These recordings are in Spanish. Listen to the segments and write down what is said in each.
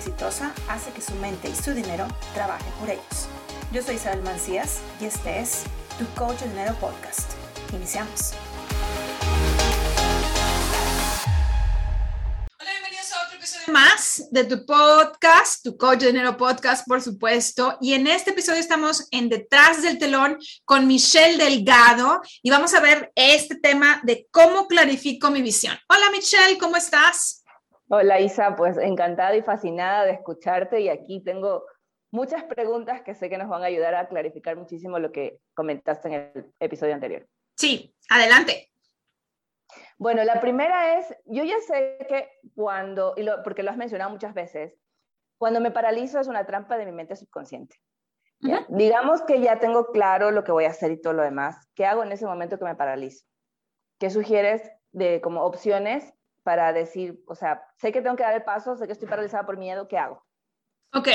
exitosa hace que su mente y su dinero trabajen por ellos. Yo soy Isabel Mancías y este es Tu Coach de Dinero Podcast. Iniciamos. Hola, bienvenidos a otro episodio más de tu podcast, Tu Coach de Dinero Podcast, por supuesto. Y en este episodio estamos en Detrás del Telón con Michelle Delgado y vamos a ver este tema de cómo clarifico mi visión. Hola, Michelle, ¿cómo estás? Hola Isa, pues encantada y fascinada de escucharte y aquí tengo muchas preguntas que sé que nos van a ayudar a clarificar muchísimo lo que comentaste en el episodio anterior. Sí, adelante. Bueno, la primera es, yo ya sé que cuando, y lo, porque lo has mencionado muchas veces, cuando me paralizo es una trampa de mi mente subconsciente. Digamos que ya tengo claro lo que voy a hacer y todo lo demás. ¿Qué hago en ese momento que me paralizo? ¿Qué sugieres de como opciones para decir, o sea, sé que tengo que dar el paso, sé que estoy paralizada por miedo, ¿qué hago? Ok,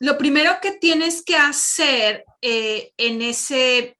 lo primero que tienes que hacer eh, en, ese,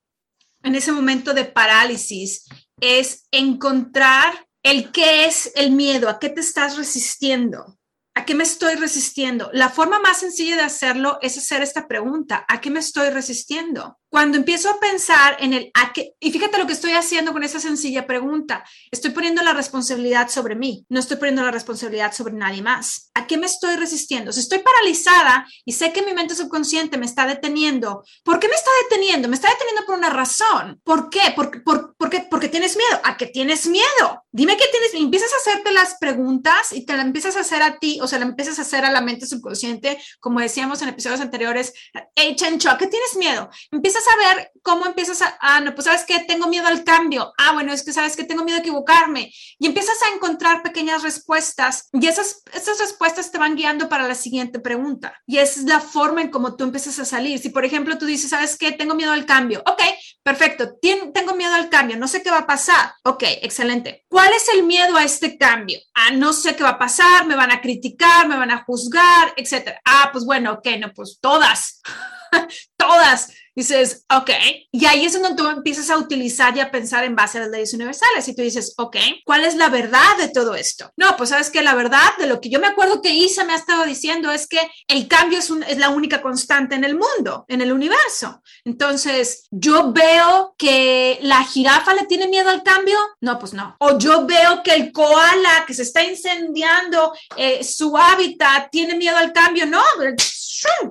en ese momento de parálisis es encontrar el qué es el miedo, a qué te estás resistiendo. ¿A qué me estoy resistiendo? La forma más sencilla de hacerlo es hacer esta pregunta, ¿a qué me estoy resistiendo? Cuando empiezo a pensar en el a qué, y fíjate lo que estoy haciendo con esa sencilla pregunta, estoy poniendo la responsabilidad sobre mí, no estoy poniendo la responsabilidad sobre nadie más. ¿A qué me estoy resistiendo? Si estoy paralizada y sé que mi mente subconsciente me está deteniendo, ¿por qué me está deteniendo? Me está deteniendo por una razón. ¿Por qué? ¿Por, por, por qué? Porque tienes miedo. ¿A qué tienes miedo? Dime qué tienes. Empiezas a hacerte las preguntas y te las empiezas a hacer a ti, o sea, la empiezas a hacer a la mente subconsciente, como decíamos en episodios anteriores, hey, Chencho, ¿a qué tienes miedo? Empiezas a ver cómo empiezas a, ah, no, pues sabes que tengo miedo al cambio. Ah, bueno, es que sabes que tengo miedo a equivocarme. Y empiezas a encontrar pequeñas respuestas y esas, esas respuestas te van guiando para la siguiente pregunta. Y esa es la forma en cómo tú empiezas a salir. Si, por ejemplo, tú dices, sabes que tengo miedo al cambio. Ok, perfecto. tengo miedo al cambio. No sé qué va a pasar. Ok, excelente. ¿Cuál es el miedo a este cambio? Ah, no sé qué va a pasar. Me van a criticar, me van a juzgar, etcétera. Ah, pues bueno, ok, no, pues todas. todas dices, ok, y ahí es donde tú empiezas a utilizar y a pensar en base a las leyes universales y tú dices, ok, ¿cuál es la verdad de todo esto? No, pues sabes que la verdad de lo que yo me acuerdo que Isa me ha estado diciendo es que el cambio es, es la única constante en el mundo, en el universo. Entonces, yo veo que la jirafa le tiene miedo al cambio. No, pues no. O yo veo que el koala que se está incendiando eh, su hábitat tiene miedo al cambio. No,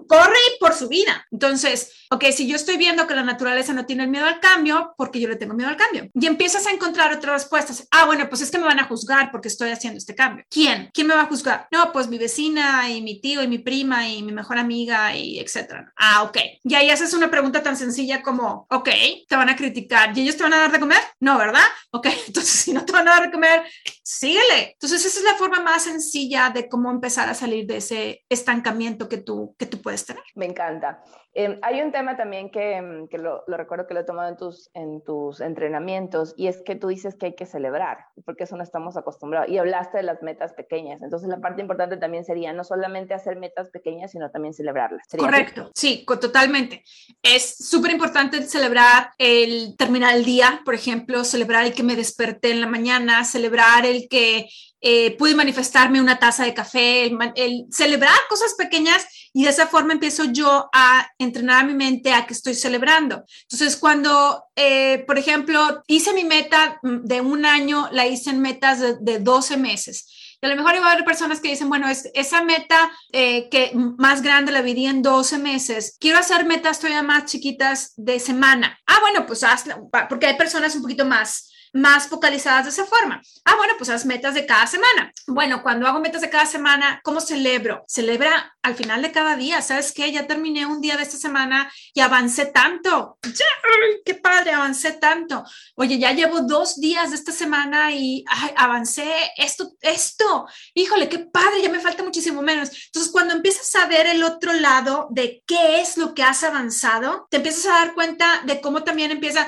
corre por su vida. Entonces, ok, si yo estoy viendo que la naturaleza no tiene miedo al cambio, porque yo le tengo miedo al cambio. Y empiezas a encontrar otras respuestas. Ah, bueno, pues es que me van a juzgar porque estoy haciendo este cambio. ¿Quién? ¿Quién me va a juzgar? No, pues mi vecina y mi tío y mi prima y mi mejor amiga y etcétera. Ah, ok. Y ahí haces una pregunta tan sencilla como, ok, te van a criticar y ellos te van a dar de comer? No, ¿verdad? Ok, entonces si no te van a dar de comer, síguele. Entonces esa es la forma más sencilla de cómo empezar a salir de ese estancamiento que tú, que tú puedes tener. Me encanta. Em, hay un tema también que, em, que lo, recuerdo que lo he tomado en tus, en tus entrenamientos y es que tú dices que hay que celebrar, porque eso no estamos acostumbrados. Y hablaste de las metas pequeñas. Entonces la parte importante también sería no solamente hacer metas pequeñas, sino también celebrarlas. Correcto, sí, totalmente. Es súper importante celebrar el terminar el día, por ejemplo, celebrar el que me desperté en la mañana, celebrar el que eh, pude manifestarme una taza de café, el, celebrar cosas pequeñas y de esa forma empiezo yo a entrenar a mi mente a que estoy celebrando. Entonces, cuando, eh, por ejemplo, hice mi meta de un año, la hice en metas de, de 12 meses. Y a lo mejor iba a haber personas que dicen, bueno, es, esa meta eh, que más grande la dividí en 12 meses. Quiero hacer metas todavía más chiquitas de semana. Ah, bueno, pues hazla, porque hay personas un poquito más más focalizadas de esa forma. Ah, bueno, pues haz metas de cada semana. Bueno, cuando hago metas de cada semana, ¿cómo celebro? Celebra al final de cada día. ¿Sabes qué? Ya terminé un día de esta semana y avancé tanto. ¡Ya! ¡Qué padre! Avancé tanto. Oye, ya llevo dos días de esta semana y avancé esto, esto. Híjole, qué padre, ya me falta muchísimo menos. Entonces, cuando empiezas a ver el otro lado de qué es lo que has avanzado, te empiezas a dar cuenta de cómo también empieza,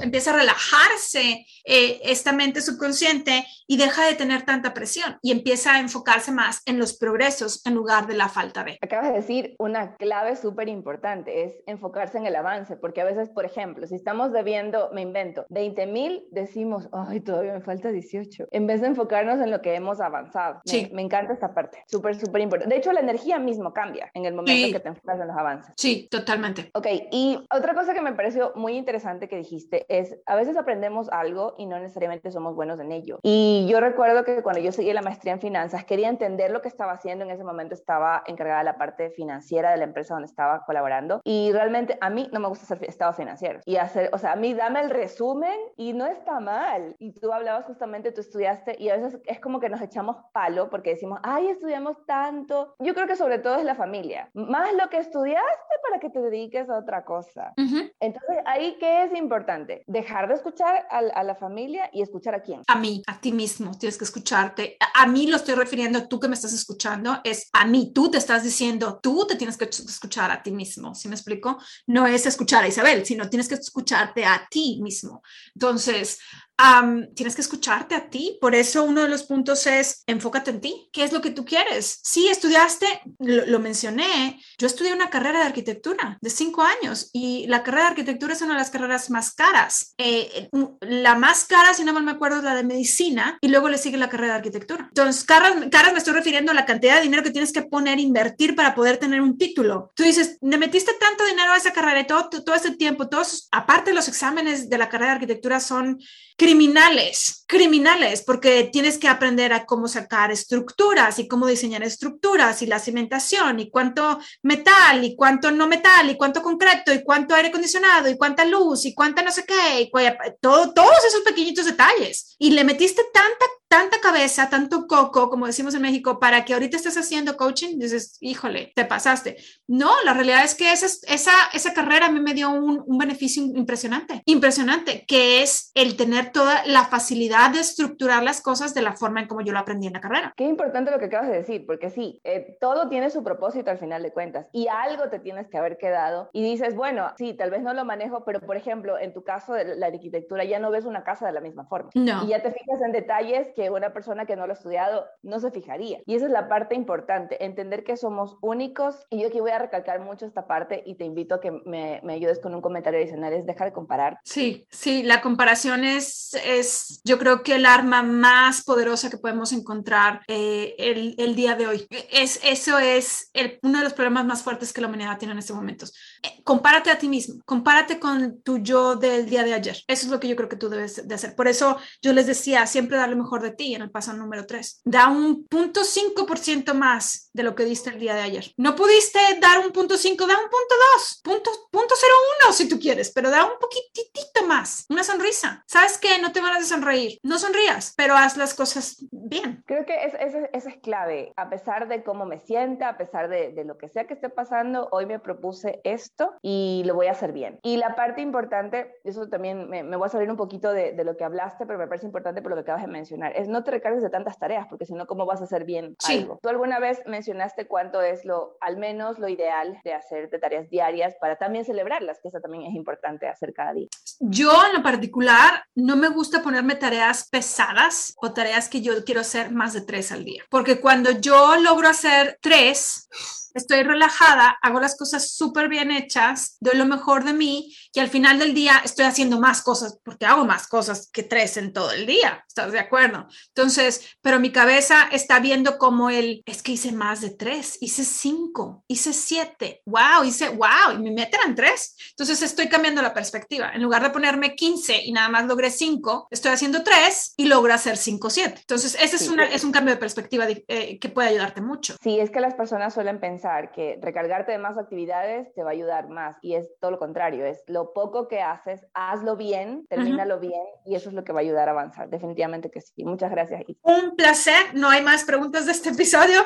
empieza a relajarse eh, esta mente subconsciente y deja de tener tanta presión y empieza a enfocarse más en los progresos en lugar de la falta de. Acabas de decir una clave súper importante, es enfocarse en el avance, porque a veces, por ejemplo, si estamos debiendo, me invento, 20 mil, decimos, ay, todavía me falta 18, en vez de enfocarnos en lo que hemos avanzado. Sí. Me, encanta esta parte, súper, súper importante. De hecho, la energía mismo cambia en el momento que te enfocas en los avances. Sí, totalmente. Ok, y otra cosa que me pareció muy interesante que dijiste es, a veces aprendemos algo y no necesariamente somos buenos en ello. Y yo recuerdo que cuando yo seguí la maestría en finanzas, quería entender lo que estaba haciendo. En ese momento estaba encargada de la parte financiera de la empresa donde estaba colaborando. Y realmente a mí no me gusta hacer estados financieros. Y hacer, o sea, a mí dame el resumen y no está mal. Y tú hablabas justamente, tú estudiaste y a veces es como que nos echamos palo porque decimos, ay, estudiamos tanto. Yo creo que sobre todo es la familia. Más lo que estudiaste para que te dediques a otra cosa. Entonces, ahí, ¿qué es importante? Dejar de escuchar a, a, la familia y escuchar a quién. A mí, a ti mismo, tienes que escucharte. A, mí lo estoy refiriendo, tú que me estás escuchando, es a mí, tú te estás diciendo, tú te tienes que escuchar a ti mismo, ¿sí me explico? No es escuchar a Isabel, sino tienes que escucharte a ti mismo. Entonces, Um, tienes que escucharte a ti. Por eso uno de los puntos es enfócate en ti. ¿Qué es lo que tú quieres? Sí, estudiaste, lo, lo, mencioné, yo estudié una carrera de arquitectura de cinco años y la carrera de arquitectura es una de las carreras más caras. Eh, la más cara, si no mal me acuerdo, es la de medicina y luego le sigue la carrera de arquitectura. Entonces, caras, caras me estoy refiriendo a la cantidad de dinero que tienes que poner, invertir para poder tener un título. Tú dices, me metiste tanto dinero a esa carrera y todo, todo ese tiempo, todos, aparte los exámenes de la carrera de arquitectura son criminales, criminales, porque tienes que aprender a cómo sacar estructuras y cómo diseñar estructuras y la cimentación y cuánto metal y cuánto no metal y cuánto concreto y cuánto aire acondicionado y cuánta luz y cuánta no sé qué, y todo, todos esos pequeñitos detalles. Y le metiste tanta tanta cabeza, tanto coco, como decimos en México, para que ahorita estés haciendo coaching, dices, híjole, te pasaste. No, la realidad es que esa, esa, esa carrera a mí me dio un, un, beneficio impresionante, impresionante, que es el tener toda la facilidad de estructurar las cosas de la forma en como yo lo aprendí en la carrera. Qué importante lo que acabas de decir, porque sí, eh, todo tiene su propósito al final de cuentas y algo te tienes que haber quedado y dices, bueno, sí, tal vez no lo manejo, pero por ejemplo, en tu caso de la arquitectura ya no ves una casa de la misma forma. No. Y ya te fijas en detalles que una persona que no lo ha estudiado no se fijaría. Y esa es la parte importante, entender que somos únicos. Y yo aquí voy a recalcar mucho esta parte y te invito a que me, me ayudes con un comentario adicional, es dejar de comparar. Sí, sí, la comparación es, es yo creo que el arma más poderosa que podemos encontrar eh, el, el, día de hoy. Es, eso es el, uno de los problemas más fuertes que la humanidad tiene en estos momentos. Eh, compárate a ti mismo, compárate con tu yo del día de ayer. Eso es lo que yo creo que tú debes de hacer. Por eso yo les decía, siempre dar lo mejor de ti en el paso número 3. Da un punto 5% más de lo que diste el día de ayer. No pudiste dar un punto 5, da un punto 2, punto, punto 0,1 si tú quieres, pero da un poquitito más, una sonrisa. ¿Sabes qué? No te van a sonreír, no sonrías, pero haz las cosas bien. Creo que eso es, es, es, clave. A pesar de cómo me sienta, a pesar de, de lo que sea que esté pasando, hoy me propuse esto y lo voy a hacer bien. Y la parte importante, eso también me, me voy a salir un poquito de, de, lo que hablaste, pero me parece importante por lo que acabas de mencionar, es no te recargues de tantas tareas, porque si no, ¿cómo vas a hacer bien sí. algo? ¿Tú alguna vez mencionaste cuánto es lo, al menos lo ideal de hacer de tareas diarias para también celebrarlas, que eso también es importante hacer cada día? Yo en lo particular no me gusta ponerme tareas pesadas o tareas que yo hacer más de tres al día, porque cuando yo logro hacer tres, estoy relajada, hago las cosas súper bien hechas, doy lo mejor de mí y al final del día estoy haciendo más cosas porque hago más cosas que tres en todo el día. ¿Estás de acuerdo? Entonces, pero mi cabeza está viendo como el, es que hice más de tres, hice cinco, hice siete, wow, hice, wow, y mi meta eran tres. Entonces estoy cambiando la perspectiva. En lugar de ponerme 15 y nada más logré cinco, estoy haciendo tres y logro hacer cinco, siete. Entonces, ese sí, es, una, es un cambio de perspectiva eh, que puede ayudarte mucho. Sí, es que las personas suelen pensar que recargarte de más actividades te va a ayudar más y es todo lo contrario, es lo poco que haces, hazlo bien, termínalo -huh. bien y eso es lo que va a ayudar a avanzar, definitivamente que sí. Muchas gracias. Un placer, no hay más preguntas de este episodio.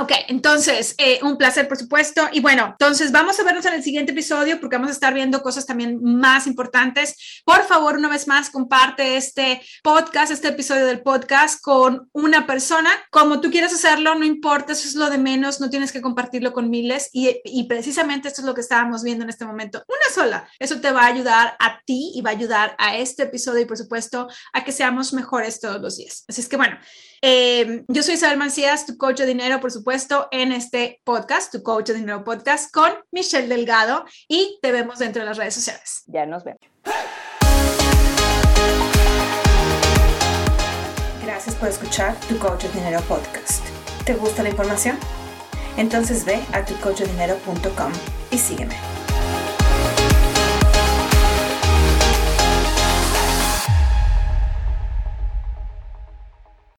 Ok, entonces, eh, un placer por supuesto y bueno, entonces vamos a vernos en el siguiente episodio porque vamos a estar viendo cosas también más importantes. Por favor, una vez más, comparte este podcast, este episodio del podcast con una persona, como tú quieras hacerlo, no importa, eso es lo de menos, no tienes que compartir compartirlo con miles y, y, precisamente esto es lo que estábamos viendo en este momento. Una sola. Eso te va a ayudar a ti y va a ayudar a este episodio y por supuesto a que seamos mejores todos los días. Así es que bueno, eh, yo soy Isabel Mancías, tu coach de dinero, por supuesto, en este podcast, tu coach de dinero podcast con Michelle Delgado y te vemos dentro de las redes sociales. Ya nos vemos. Gracias por escuchar tu coach de dinero podcast. ¿Te gusta la información? Entonces ve a tucoachdinero.com y sígueme.